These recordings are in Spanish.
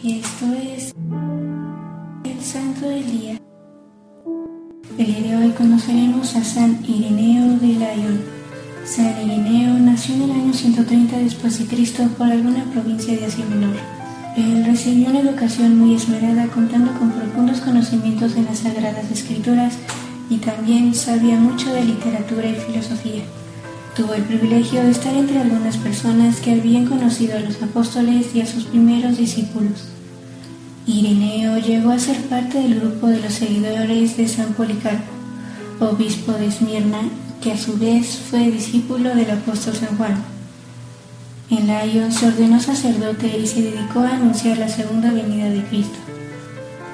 Y esto es el Santo del Día. El día de hoy conoceremos a San Ireneo de Lyon. San Ireneo nació en el año 130 después de Cristo por alguna provincia de Asia Menor. Él recibió una educación muy esmerada contando con profundos conocimientos en las Sagradas Escrituras y también sabía mucho de literatura y filosofía. Tuvo el privilegio de estar entre algunas personas que habían conocido a los apóstoles y a sus primeros discípulos. Ireneo llegó a ser parte del grupo de los seguidores de San Policarpo, obispo de Esmirna, que a su vez fue discípulo del apóstol San Juan. En Lyon se ordenó sacerdote y se dedicó a anunciar la segunda venida de Cristo.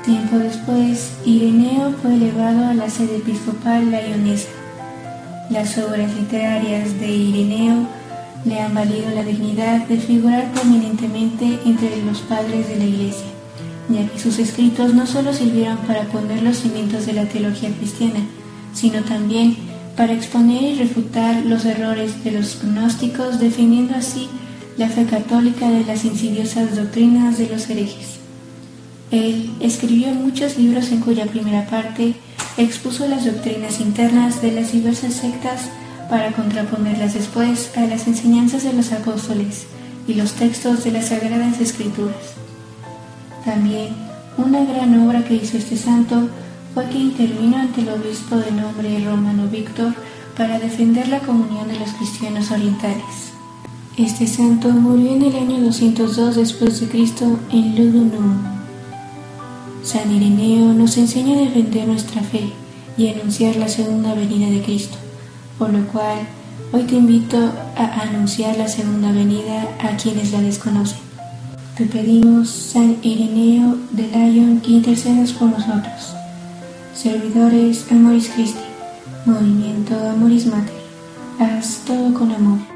Tiempo después, Ireneo fue elevado a la sede episcopal layonesa. Las obras literarias de Ireneo le han valido la dignidad de figurar prominentemente entre los padres de la Iglesia, ya que sus escritos no solo sirvieron para poner los cimientos de la teología cristiana, sino también para exponer y refutar los errores de los gnósticos, defendiendo así la fe católica de las insidiosas doctrinas de los herejes. Él escribió muchos libros en cuya primera parte expuso las doctrinas internas de las diversas sectas para contraponerlas después a las enseñanzas de los apóstoles y los textos de las Sagradas Escrituras. También una gran obra que hizo este santo fue que intervino ante el obispo de nombre romano Víctor para defender la comunión de los cristianos orientales. Este santo murió en el año 202 después de Cristo en Ludunum, San Ireneo nos enseña a defender nuestra fe y anunciar la segunda venida de Cristo, por lo cual hoy te invito a anunciar la segunda venida a quienes la desconocen. Te pedimos, San Ireneo de Lyon, que intercedas por nosotros. Servidores Amoris Christi, Movimiento Amoris Mater, haz todo con amor.